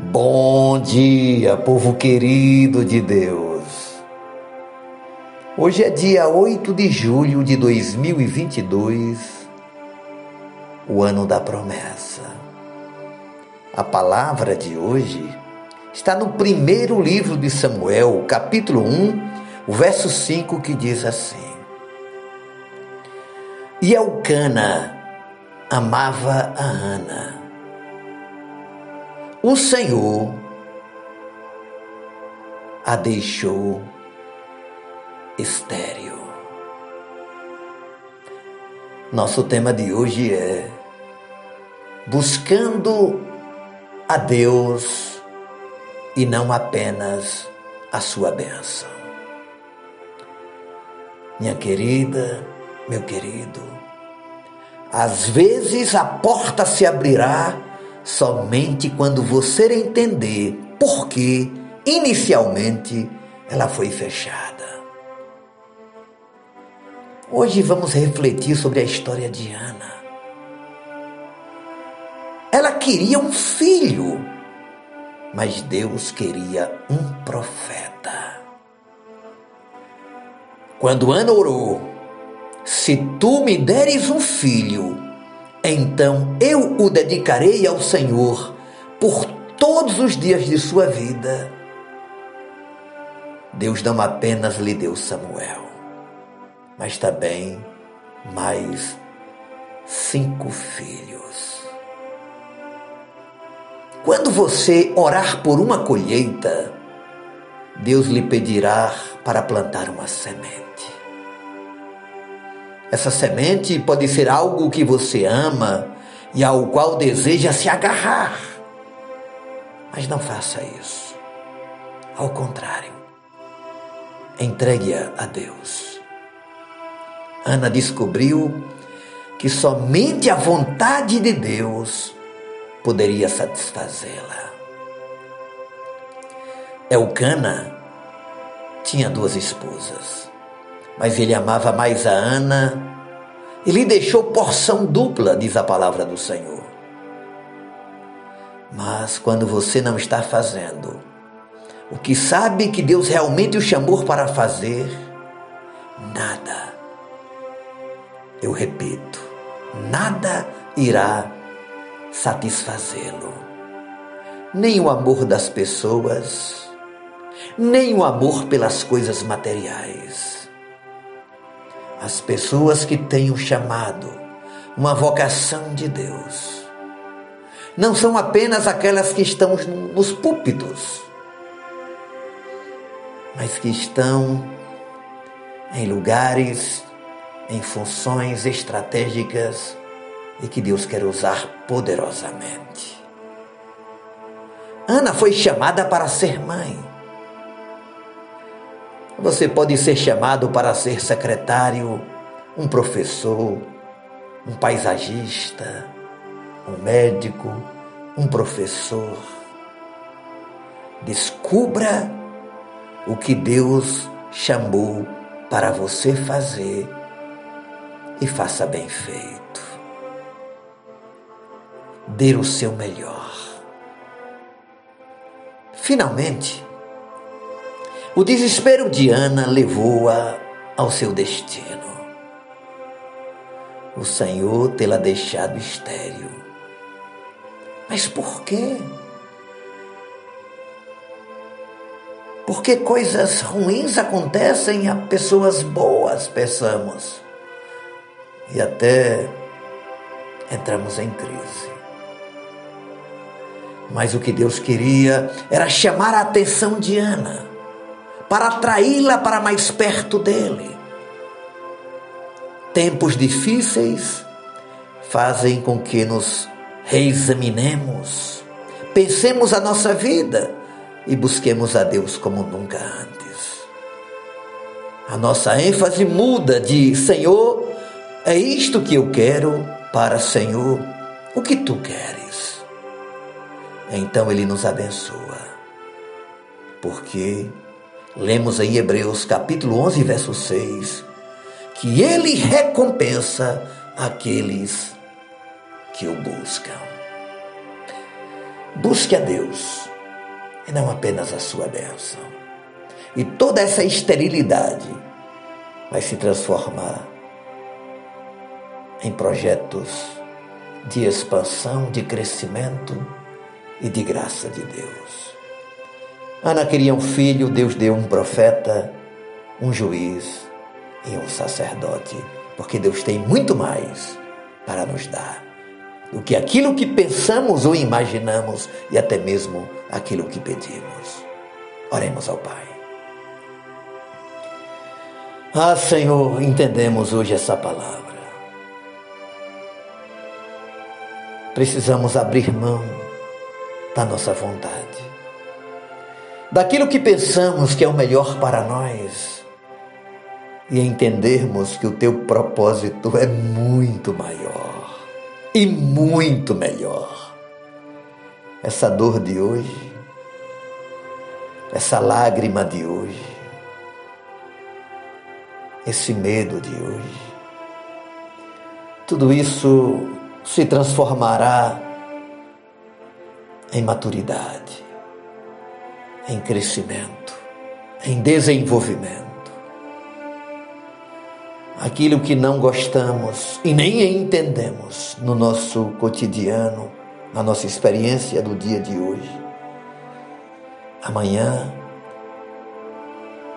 Bom dia, povo querido de Deus. Hoje é dia 8 de julho de 2022, o ano da promessa. A palavra de hoje está no primeiro livro de Samuel, capítulo 1, o verso 5, que diz assim: E Elcana amava a Ana o Senhor a deixou estéril. Nosso tema de hoje é buscando a Deus e não apenas a sua bênção. Minha querida, meu querido, às vezes a porta se abrirá somente quando você entender por que inicialmente ela foi fechada. Hoje vamos refletir sobre a história de Ana. Ela queria um filho, mas Deus queria um profeta. Quando Ana orou, se tu me deres um filho, então eu o dedicarei ao Senhor por todos os dias de sua vida. Deus não apenas lhe deu Samuel, mas também mais cinco filhos. Quando você orar por uma colheita, Deus lhe pedirá para plantar uma semente. Essa semente pode ser algo que você ama e ao qual deseja se agarrar. Mas não faça isso. Ao contrário, entregue-a a Deus. Ana descobriu que somente a vontade de Deus poderia satisfazê-la. Elcana tinha duas esposas mas ele amava mais a Ana e lhe deixou porção dupla, diz a palavra do Senhor. Mas quando você não está fazendo o que sabe que Deus realmente o chamou para fazer, nada, eu repito, nada irá satisfazê-lo. Nem o amor das pessoas, nem o amor pelas coisas materiais as pessoas que têm o chamado, uma vocação de Deus. Não são apenas aquelas que estão nos púlpitos, mas que estão em lugares, em funções estratégicas e que Deus quer usar poderosamente. Ana foi chamada para ser mãe. Você pode ser chamado para ser secretário, um professor, um paisagista, um médico, um professor. Descubra o que Deus chamou para você fazer e faça bem feito. Dê o seu melhor. Finalmente, o desespero de Ana levou-a ao seu destino. O Senhor tê-la deixado estéril. Mas por quê? Porque coisas ruins acontecem a pessoas boas, pensamos. E até entramos em crise. Mas o que Deus queria era chamar a atenção de Ana para atraí-la para mais perto dele. Tempos difíceis fazem com que nos reexaminemos, pensemos a nossa vida e busquemos a Deus como nunca antes. A nossa ênfase muda de Senhor, é isto que eu quero, para Senhor, o que tu queres. Então Ele nos abençoa, porque Lemos em Hebreus capítulo 11, verso 6, que ele recompensa aqueles que o buscam. Busque a Deus e não apenas a sua bênção. E toda essa esterilidade vai se transformar em projetos de expansão, de crescimento e de graça de Deus. Ana queria um filho, Deus deu um profeta, um juiz e um sacerdote, porque Deus tem muito mais para nos dar do que aquilo que pensamos ou imaginamos e até mesmo aquilo que pedimos. Oremos ao Pai. Ah, Senhor, entendemos hoje essa palavra. Precisamos abrir mão da nossa vontade, daquilo que pensamos que é o melhor para nós e entendermos que o teu propósito é muito maior e muito melhor. Essa dor de hoje, essa lágrima de hoje, esse medo de hoje, tudo isso se transformará em maturidade, em crescimento, em desenvolvimento. Aquilo que não gostamos e nem entendemos no nosso cotidiano, na nossa experiência do dia de hoje, amanhã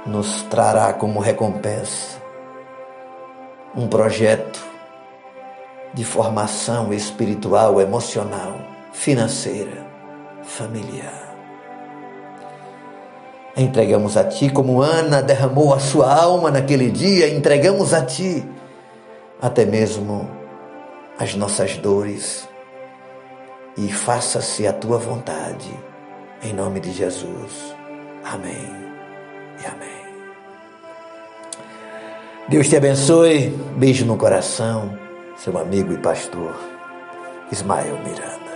nos trará como recompensa um projeto de formação espiritual, emocional, financeira, familiar. Entregamos a Ti como Ana derramou a sua alma naquele dia, entregamos a Ti até mesmo as nossas dores e faça-se a Tua vontade, em nome de Jesus. Amém e amém. Deus te abençoe, beijo no coração seu amigo e pastor Ismael Miranda.